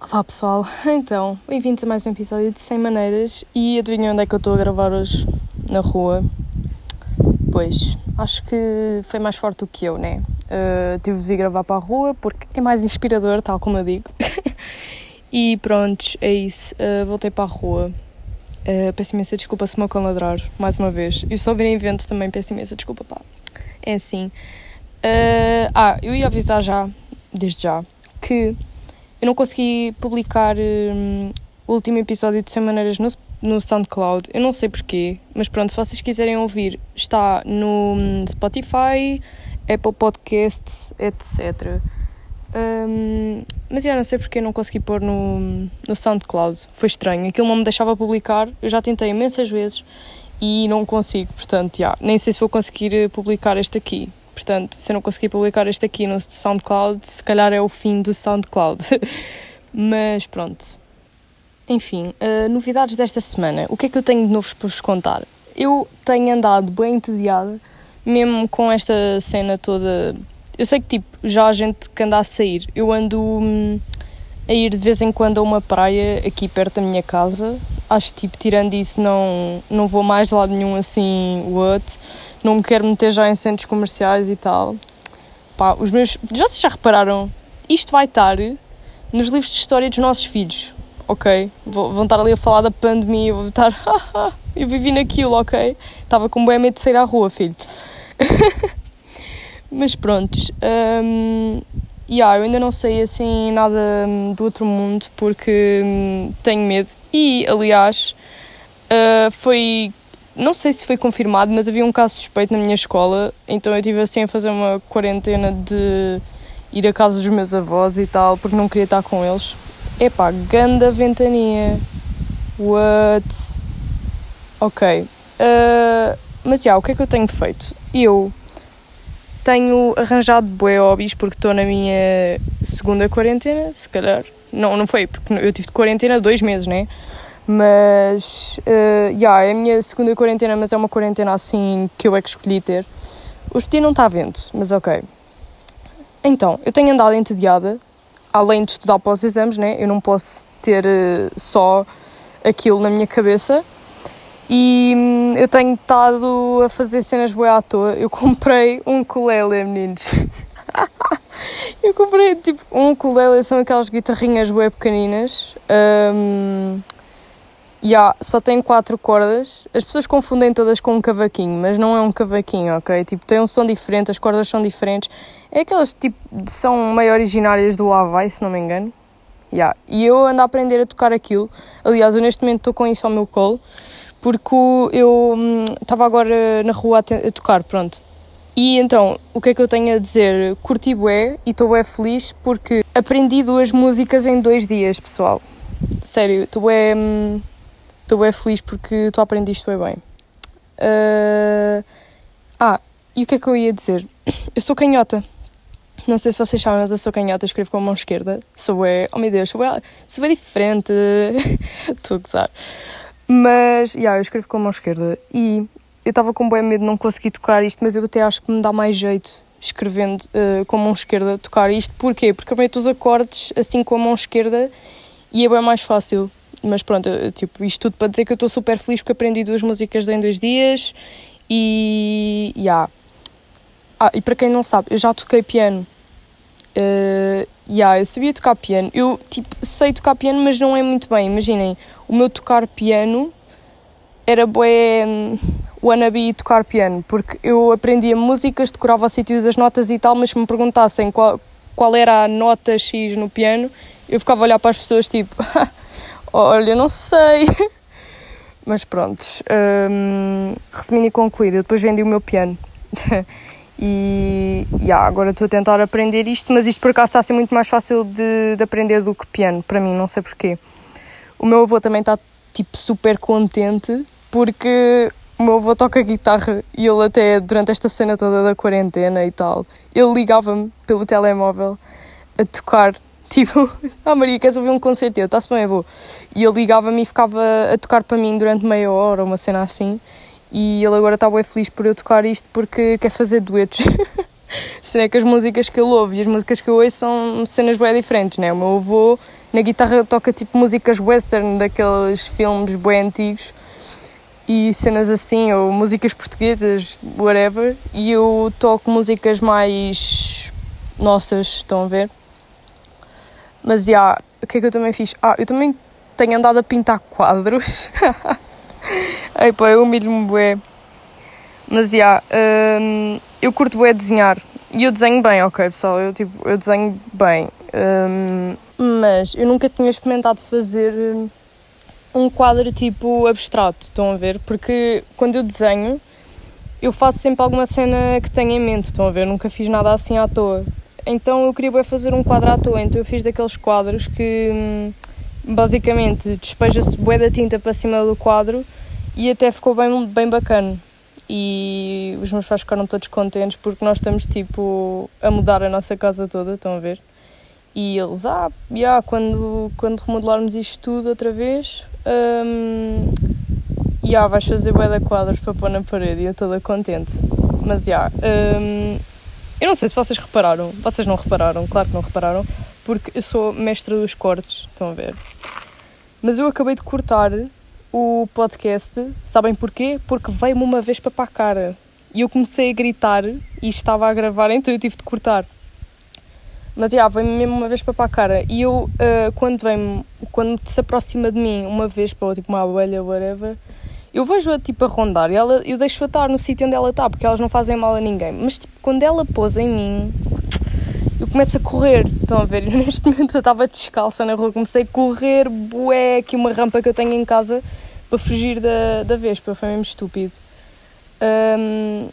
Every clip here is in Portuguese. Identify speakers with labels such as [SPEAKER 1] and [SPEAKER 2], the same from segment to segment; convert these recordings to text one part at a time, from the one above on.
[SPEAKER 1] Olá pessoal, então, bem-vindos a mais um episódio de 100 Maneiras e adivinham onde é que eu estou a gravar hoje? Na rua. Pois, acho que foi mais forte do que eu, né? Uh, tive de gravar para a rua porque é mais inspirador, tal como eu digo. e pronto, é isso. Uh, voltei para a rua. Uh, peço imensa desculpa se me meu ladrar, mais uma vez. E se ouvirem vento também peço imensa desculpa, pá. É assim. Uh, ah, eu ia avisar já, desde já, que eu não consegui publicar um, o último episódio de 100 Maneiras no, no SoundCloud. Eu não sei porquê, mas pronto, se vocês quiserem ouvir, está no hum, Spotify, Apple Podcasts, etc. Um, mas eu não sei porque não consegui pôr no, no SoundCloud. Foi estranho. Aquilo não me deixava publicar. Eu já tentei imensas vezes e não consigo. Portanto, já, nem sei se vou conseguir eh, publicar este aqui. Portanto, se eu não conseguir publicar este aqui no SoundCloud, se calhar é o fim do SoundCloud. Mas pronto. Enfim, uh, novidades desta semana. O que é que eu tenho de novo para vos contar? Eu tenho andado bem entediada, mesmo com esta cena toda. Eu sei que tipo, já há gente que anda a sair. Eu ando hum, a ir de vez em quando a uma praia aqui perto da minha casa. Acho tipo, tirando isso, não, não vou mais de lado nenhum assim, what? Não me quero meter já em centros comerciais e tal. Pá, os meus. Já vocês já repararam? Isto vai estar nos livros de história dos nossos filhos, ok? Vão estar ali a falar da pandemia, vou estar. eu vivi naquilo, ok? Estava com bem medo de sair à rua, filho. Mas prontos. Um, yeah, eu ainda não sei assim nada hum, do outro mundo porque hum, tenho medo. E aliás, uh, foi não sei se foi confirmado, mas havia um caso suspeito na minha escola, então eu tive assim a fazer uma quarentena de ir à casa dos meus avós e tal, porque não queria estar com eles. Epá, ganda ventania. What? Ok. Uh, mas já, o que é que eu tenho feito? Eu tenho arranjado bué hobbies porque estou na minha segunda quarentena, se calhar. Não, não foi, porque eu tive de quarentena dois meses, né? Mas, uh, yeah, é a minha segunda quarentena, mas é uma quarentena assim que eu é que escolhi ter. Hoje dia não está vendo, mas ok. Então, eu tenho andado entediada, além de estudar para os exames, né? Eu não posso ter uh, só aquilo na minha cabeça. E hum, eu tenho estado a fazer cenas boas à toa. Eu comprei um ukulele, meninos. eu comprei tipo um ukulele, são aquelas guitarrinhas bué pequeninas. Um, Yeah, só tem quatro cordas. As pessoas confundem todas com um cavaquinho, mas não é um cavaquinho, ok? Tipo, tem um som diferente, as cordas são diferentes. É aquelas tipo são meio originárias do Havaí, se não me engano. Yeah. E eu ando a aprender a tocar aquilo. Aliás, eu neste momento estou com isso ao meu colo, porque eu estava hum, agora na rua a, a, tocar, pronto. E então, o que é que eu tenho a dizer? Curti bué e estou bué feliz porque aprendi duas músicas em dois dias, pessoal. Sério, estou bué... Hum, Estou bem feliz porque tu aprendiste bem bem. Uh... Ah, e o que é que eu ia dizer? Eu sou canhota. Não sei se vocês sabem, mas eu sou canhota, escrevo com a mão esquerda. Sou é, oh meu Deus, sou é, sou é diferente. Estou a gozar. Mas, yeah, eu escrevo com a mão esquerda. E eu estava com bem medo de não conseguir tocar isto, mas eu até acho que me dá mais jeito escrevendo uh, com a mão esquerda tocar isto. Porquê? Porque eu meto os acordes assim com a mão esquerda e é bem mais fácil. Mas pronto, eu, tipo, isto tudo para dizer que eu estou super feliz porque aprendi duas músicas em dois dias e. Yeah. Ah, e para quem não sabe, eu já toquei piano. Uh, yeah, eu sabia tocar piano. Eu tipo, sei tocar piano, mas não é muito bem. Imaginem, o meu tocar piano era bué um, wannabe tocar piano, porque eu aprendia músicas, decorava sítios das notas e tal, mas se me perguntassem qual, qual era a nota X no piano, eu ficava a olhar para as pessoas tipo, Olha, não sei. Mas pronto, um, resumindo e concluído, eu depois vendi o meu piano. e yeah, agora estou a tentar aprender isto, mas isto por acaso está a ser muito mais fácil de, de aprender do que piano, para mim, não sei porquê. O meu avô também está tipo super contente porque o meu avô toca guitarra e ele até durante esta cena toda da quarentena e tal, ele ligava-me pelo telemóvel a tocar Tipo, ah Maria, queres ouvir um concerto? Eu, está-se bem, eu vou. E ele ligava-me e ficava a tocar para mim durante meia hora, uma cena assim. E ele agora está bem feliz por eu tocar isto porque quer fazer duetos. Será que as músicas que ele ouve e as músicas que eu ouço são cenas bem diferentes, né? O meu avô Na guitarra toca tipo músicas western daqueles filmes bem antigos e cenas assim, ou músicas portuguesas, whatever. E eu toco músicas mais nossas, estão a ver? Mas já, yeah, o que é que eu também fiz? Ah, eu também tenho andado a pintar quadros. Ai pá, eu humilho-me bué. Mas já, yeah, um, eu curto bué desenhar. E eu desenho bem, ok pessoal, eu, tipo, eu desenho bem. Um, mas eu nunca tinha experimentado fazer um quadro tipo abstrato, estão a ver? Porque quando eu desenho, eu faço sempre alguma cena que tenho em mente, estão a ver? Nunca fiz nada assim à toa. Então eu queria fazer um quadro à toa, então eu fiz daqueles quadros que hum, basicamente despeja-se bué da tinta para cima do quadro e até ficou bem, bem bacana. E os meus pais ficaram todos contentes porque nós estamos tipo a mudar a nossa casa toda, estão a ver? E eles, ah, yeah, quando, quando remodelarmos isto tudo outra vez, um, yeah, vais fazer bué de quadros para pôr na parede e eu toda contente. Mas já, yeah, um, eu não sei se vocês repararam, vocês não repararam, claro que não repararam, porque eu sou mestra dos cortes, estão a ver? Mas eu acabei de cortar o podcast, sabem porquê? Porque veio-me uma vez para a cara e eu comecei a gritar e estava a gravar, então eu tive de cortar. Mas já, veio-me mesmo uma vez para a cara. E eu, uh, quando vem quando se aproxima de mim uma vez para tipo uma abelha, whatever, eu vejo-a tipo a rondar e ela, eu deixo-a estar no sítio onde ela está, porque elas não fazem mal a ninguém. Mas tipo, quando ela pousa em mim, eu começo a correr. Estão a ver? Eu, neste momento eu estava descalça na rua, comecei a correr, bué, aqui uma rampa que eu tenho em casa para fugir da, da vespa. Foi mesmo estúpido. Um,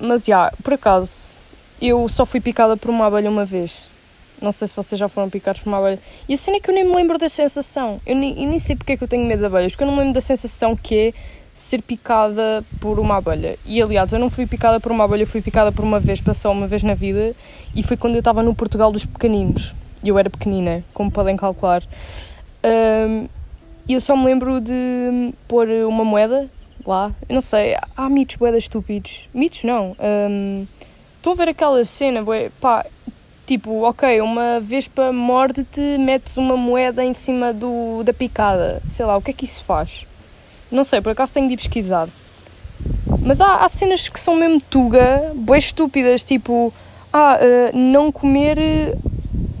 [SPEAKER 1] mas já, por acaso, eu só fui picada por uma abelha uma vez. Não sei se vocês já foram picados por uma abelha. E a cena é que eu nem me lembro da sensação. Eu nem, eu nem sei porque é que eu tenho medo de abelhas, porque eu não me lembro da sensação que é ser picada por uma abelha. E aliás, eu não fui picada por uma abelha, fui picada por uma vez, passou uma vez na vida, e foi quando eu estava no Portugal dos pequeninos. E eu era pequenina, como podem calcular. Um, e eu só me lembro de pôr uma moeda lá. Eu não sei, há mitos boedas estúpidos. Mitos não. Um, estou a ver aquela cena, bué, pá, Tipo, ok, uma vespa morde-te, metes uma moeda em cima do, da picada. Sei lá, o que é que isso faz? Não sei, por acaso tenho de pesquisar. Mas há, há cenas que são mesmo tuga, boas estúpidas, tipo, ah, uh, não comer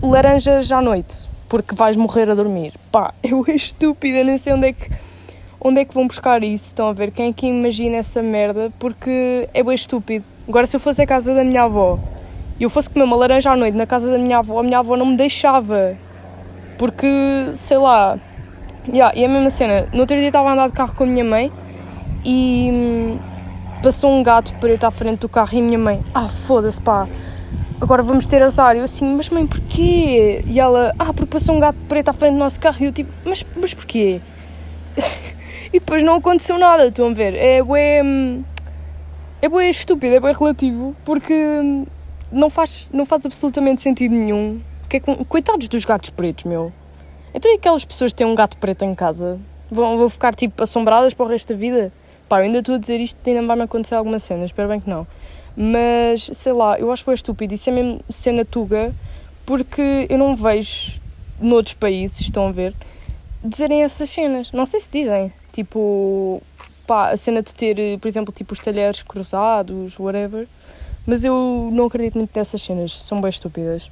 [SPEAKER 1] laranjas à noite, porque vais morrer a dormir. Pá, eu é estúpida, nem sei onde é que, onde é que vão buscar isso. Estão a ver? Quem é que imagina essa merda? Porque é bem estúpido. Agora, se eu fosse a casa da minha avó eu fosse comer uma laranja à noite na casa da minha avó, a minha avó não me deixava. Porque, sei lá. Yeah, e a mesma cena, no outro dia estava a andar de carro com a minha mãe e hum, passou um gato preto à frente do carro e a minha mãe, ah, foda-se pá, agora vamos ter azar. Eu assim, mas mãe, porquê? E ela, ah, porque passou um gato preto à frente do nosso carro. E eu tipo, mas, mas porquê? e depois não aconteceu nada, estão a ver? É bué. Hum, é bué estúpido, é bué relativo, porque hum, não faz, não faz absolutamente sentido nenhum. Que é, coitados dos gatos pretos, meu. Então e aquelas pessoas que têm um gato preto em casa? Vão, vão ficar tipo assombradas para o resto da vida? Pá, eu ainda estou a dizer isto ainda vai-me acontecer alguma cena, espero bem que não. Mas, sei lá, eu acho que é estúpido. Isso é mesmo cena tuga, porque eu não vejo noutros países, estão a ver, dizerem essas cenas. Não sei se dizem. Tipo, pá, a cena de ter, por exemplo, tipo os talheres cruzados, whatever. Mas eu não acredito muito nessas cenas, são bem estúpidas.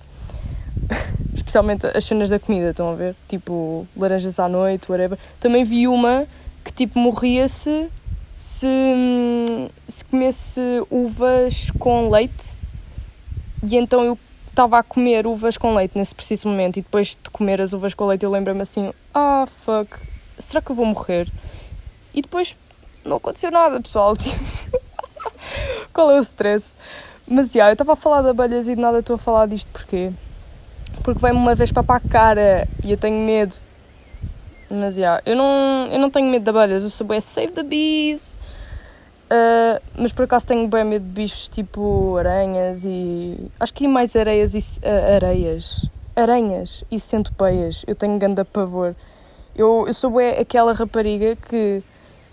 [SPEAKER 1] Especialmente as cenas da comida, estão a ver? Tipo, laranjas à noite, whatever. Também vi uma que tipo morria-se se, se comesse uvas com leite e então eu estava a comer uvas com leite nesse preciso momento e depois de comer as uvas com leite eu lembro-me assim, ah fuck, será que eu vou morrer? E depois não aconteceu nada, pessoal. Tipo, Qual é o stress? Mas, já, eu estava a falar de abelhas e de nada estou a falar disto porquê? Porque vem-me uma vez para a cara e eu tenho medo. Mas, já, eu, não, eu não tenho medo de abelhas, eu sou bem save the bees. Uh, mas por acaso tenho bem medo de bichos tipo aranhas e. Acho que mais areias e. Uh, areias. Aranhas e centopeias. Eu tenho grande pavor. Eu, eu sou bem aquela rapariga que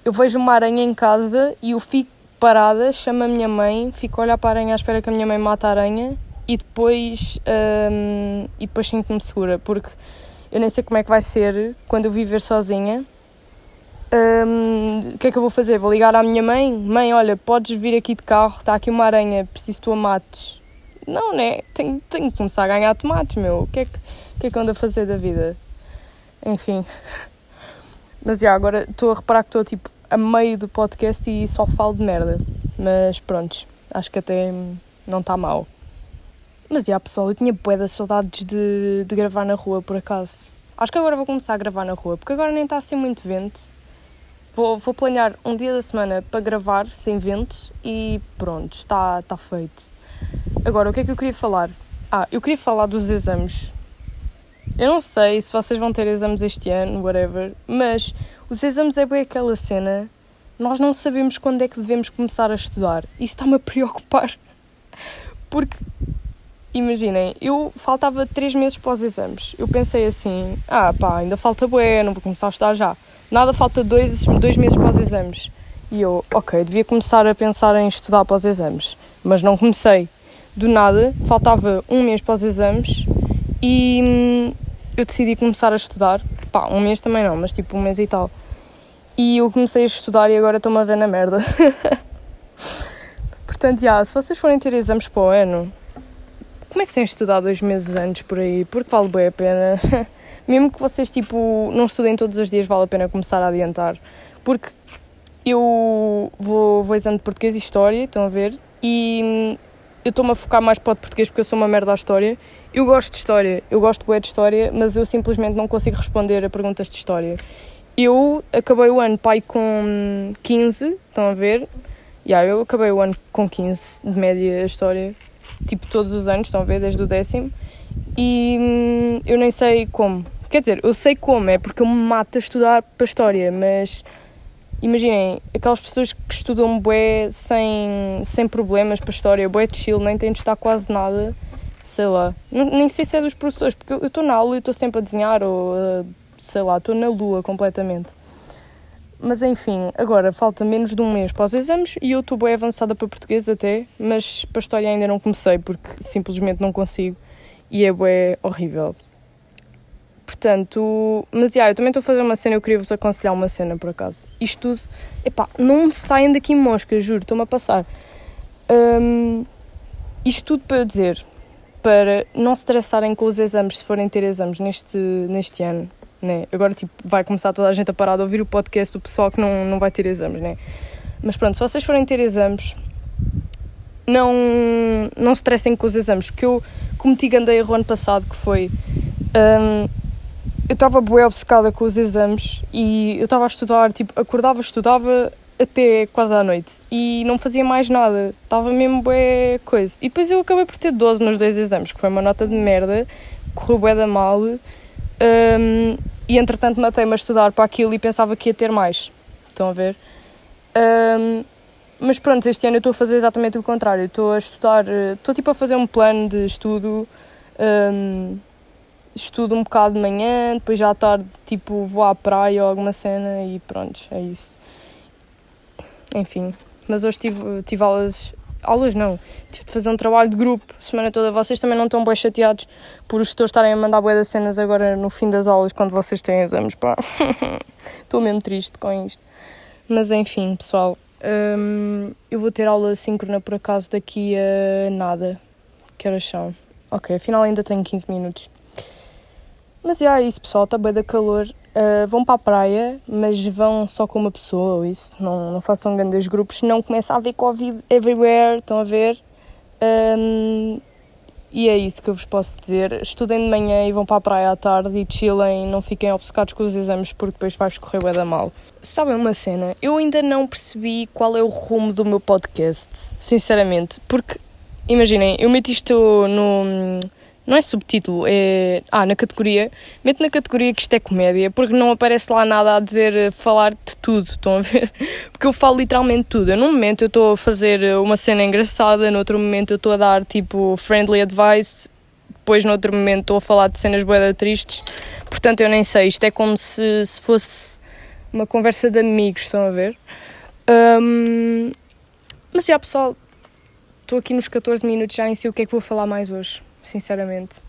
[SPEAKER 1] eu vejo uma aranha em casa e eu fico parada, chamo a minha mãe, fico a olhar para a aranha à espera que a minha mãe mate a aranha e depois, um, e depois sinto-me segura, porque Eu nem sei como é que vai ser quando eu viver sozinha. Um, o que é que eu vou fazer? Vou ligar à minha mãe? Mãe, olha, podes vir aqui de carro, está aqui uma aranha, preciso de tomates. Não, né? Tenho, tenho que começar a ganhar tomates, meu. O que é que, que, é que ando a fazer da vida? Enfim. Mas já, agora estou a reparar que estou tipo a meio do podcast e só falo de merda. Mas pronto, acho que até não está mal. Mas já, pessoal, eu tinha bué de saudades de, de gravar na rua, por acaso. Acho que agora vou começar a gravar na rua, porque agora nem está assim muito vento. Vou, vou planear um dia da semana para gravar sem vento e pronto, está, está feito. Agora, o que é que eu queria falar? Ah, eu queria falar dos exames. Eu não sei se vocês vão ter exames este ano, whatever, mas os exames é bem aquela cena. Nós não sabemos quando é que devemos começar a estudar. Isso está-me a preocupar. Porque imaginem, eu faltava três meses para os exames. Eu pensei assim, ah pá, ainda falta bué, não vou começar a estudar já. Nada, falta dois, dois meses para os exames. E eu, ok, devia começar a pensar em estudar para os exames. Mas não comecei. Do nada, faltava um mês para os exames e hum, eu decidi começar a estudar. Pá, um mês também não, mas tipo um mês e tal. E eu comecei a estudar e agora estou-me a ver na merda. Portanto, já, se vocês forem ter exames para o ano, comecem a estudar dois meses antes por aí, porque vale bem a pena. Mesmo que vocês tipo não estudem todos os dias, vale a pena começar a adiantar. Porque eu vou, vou exame de português e história, estão a ver? E hum, eu estou-me a focar mais para o português porque eu sou uma merda à história. Eu gosto de história, eu gosto bem de história, mas eu simplesmente não consigo responder a perguntas de história. Eu acabei o ano, pai, com 15, estão a ver? Yeah, eu acabei o ano com 15 de média a história, tipo todos os anos, estão a ver, desde o décimo, e hum, eu nem sei como. Quer dizer, eu sei como, é porque eu me mato a estudar para história, mas imaginem, aquelas pessoas que estudam bué sem, sem problemas para história, bué de chill, nem têm de estar quase nada, sei lá. Nem sei se é dos professores, porque eu estou na aula e estou sempre a desenhar ou, sei lá, estou na lua completamente. Mas enfim, agora falta menos de um mês para os exames e eu estou bem avançada para português até, mas para história ainda não comecei porque simplesmente não consigo e é bué horrível. Portanto, mas yeah, eu também estou a fazer uma cena, eu queria vos aconselhar uma cena por acaso. Isto tudo, epá, não me saem daqui moscas, juro, estou-me a passar. Um, isto tudo para eu dizer, para não se estressarem com os exames se forem ter exames neste, neste ano né? Agora tipo, vai começar toda a gente a parar de ouvir o podcast do pessoal que não, não vai ter exames, né? Mas pronto, se vocês forem ter exames, não, não se estressem com os exames, porque eu cometi grande erro ano passado que foi. Um, eu estava bem obcecada com os exames e eu estava a estudar, tipo, acordava, estudava até quase à noite e não fazia mais nada, estava mesmo bem coisa. E depois eu acabei por ter 12 nos dois exames, que foi uma nota de merda, correu bem da mal um, e entretanto matei-me a estudar para aquilo e pensava que ia ter mais. Estão a ver? Um, mas pronto, este ano eu estou a fazer exatamente o contrário. Estou a estudar, estou tipo a fazer um plano de estudo. Um, estudo um bocado de manhã, depois já à tarde tipo vou à praia ou alguma cena e pronto, é isso. Enfim, mas hoje tive, tive aulas aulas não, tive de fazer um trabalho de grupo semana toda. Vocês também não estão bem chateados por os gestores estarem a mandar boas das cenas agora no fim das aulas quando vocês têm exames, pá. Estou mesmo triste com isto. Mas enfim, pessoal, hum, eu vou ter aula síncrona por acaso daqui a nada. Que horas são? Ok, afinal ainda tenho 15 minutos. Mas já é isso, pessoal, está bem da calor. Uh, vão para a praia, mas vão só com uma pessoa ou isso. Não, não façam grandes grupos, senão começa a haver Covid everywhere. Estão a ver? Um, e é isso que eu vos posso dizer. Estudem de manhã e vão para a praia à tarde e chillem, não fiquem obcecados com os exames porque depois vais correr bem da mal. Sabem uma cena? Eu ainda não percebi qual é o rumo do meu podcast, sinceramente, porque imaginem, eu meto isto no não é subtítulo, é. Ah, na categoria. Mete na categoria que isto é comédia, porque não aparece lá nada a dizer eh, falar de tudo, estão a ver? Porque eu falo literalmente tudo. Num momento eu estou a fazer uma cena engraçada, no outro momento eu estou a dar tipo friendly advice, depois no outro momento estou a falar de cenas boedas tristes. Portanto, eu nem sei. Isto é como se, se fosse uma conversa de amigos, estão a ver? Um, mas já, pessoal, estou aqui nos 14 minutos, já nem sei o que é que vou falar mais hoje sinceramente.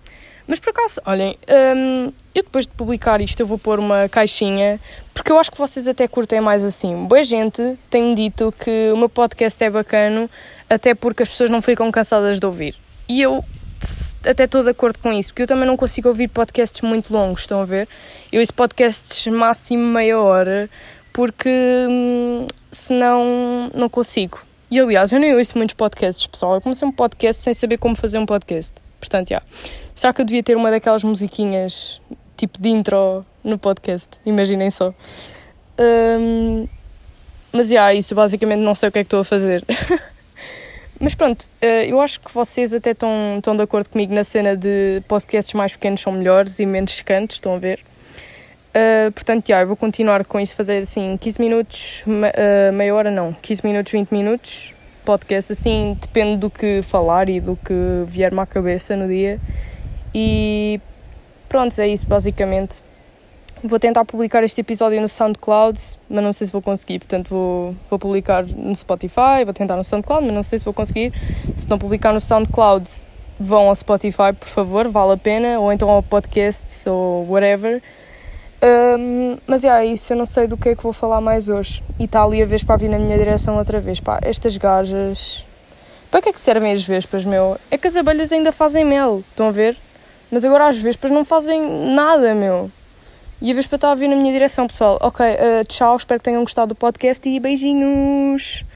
[SPEAKER 1] Mas por acaso, olhem, hum, eu depois de publicar isto eu vou pôr uma caixinha, porque eu acho que vocês até curtem mais assim. Boa gente tem-me dito que o meu podcast é bacana, até porque as pessoas não ficam cansadas de ouvir. E eu até estou de acordo com isso, porque eu também não consigo ouvir podcasts muito longos, estão a ver? Eu ouço podcasts máximo meia hora, porque hum, senão não consigo. E aliás, eu nem ouço muitos podcasts, pessoal. Eu comecei um podcast sem saber como fazer um podcast. Portanto, já. Yeah. Será que eu devia ter uma daquelas musiquinhas tipo de intro no podcast? Imaginem só. Um, mas, já, yeah, isso basicamente não sei o que é que estou a fazer. mas pronto, uh, eu acho que vocês até estão, estão de acordo comigo na cena de podcasts mais pequenos são melhores e menos secantes, estão a ver? Uh, portanto, já, eu vou continuar com isso, fazer assim 15 minutos, me, uh, meia hora não, 15 minutos, 20 minutos, podcast, assim, depende do que falar e do que vier-me à cabeça no dia. E pronto, é isso basicamente. Vou tentar publicar este episódio no SoundCloud, mas não sei se vou conseguir. Portanto, vou, vou publicar no Spotify, vou tentar no SoundCloud, mas não sei se vou conseguir. Se não publicar no SoundCloud, vão ao Spotify, por favor, vale a pena. Ou então ao podcast ou whatever. Um, mas é isso, eu não sei do que é que vou falar mais hoje. E está ali a Vespa a vir na minha direção outra vez. Pá, estas gajas. Para que é que servem as vespas, meu? É que as abelhas ainda fazem mel, estão a ver? Mas agora as vespas não fazem nada, meu. E a vespa está a vir na minha direção, pessoal. Ok, uh, tchau, espero que tenham gostado do podcast e beijinhos!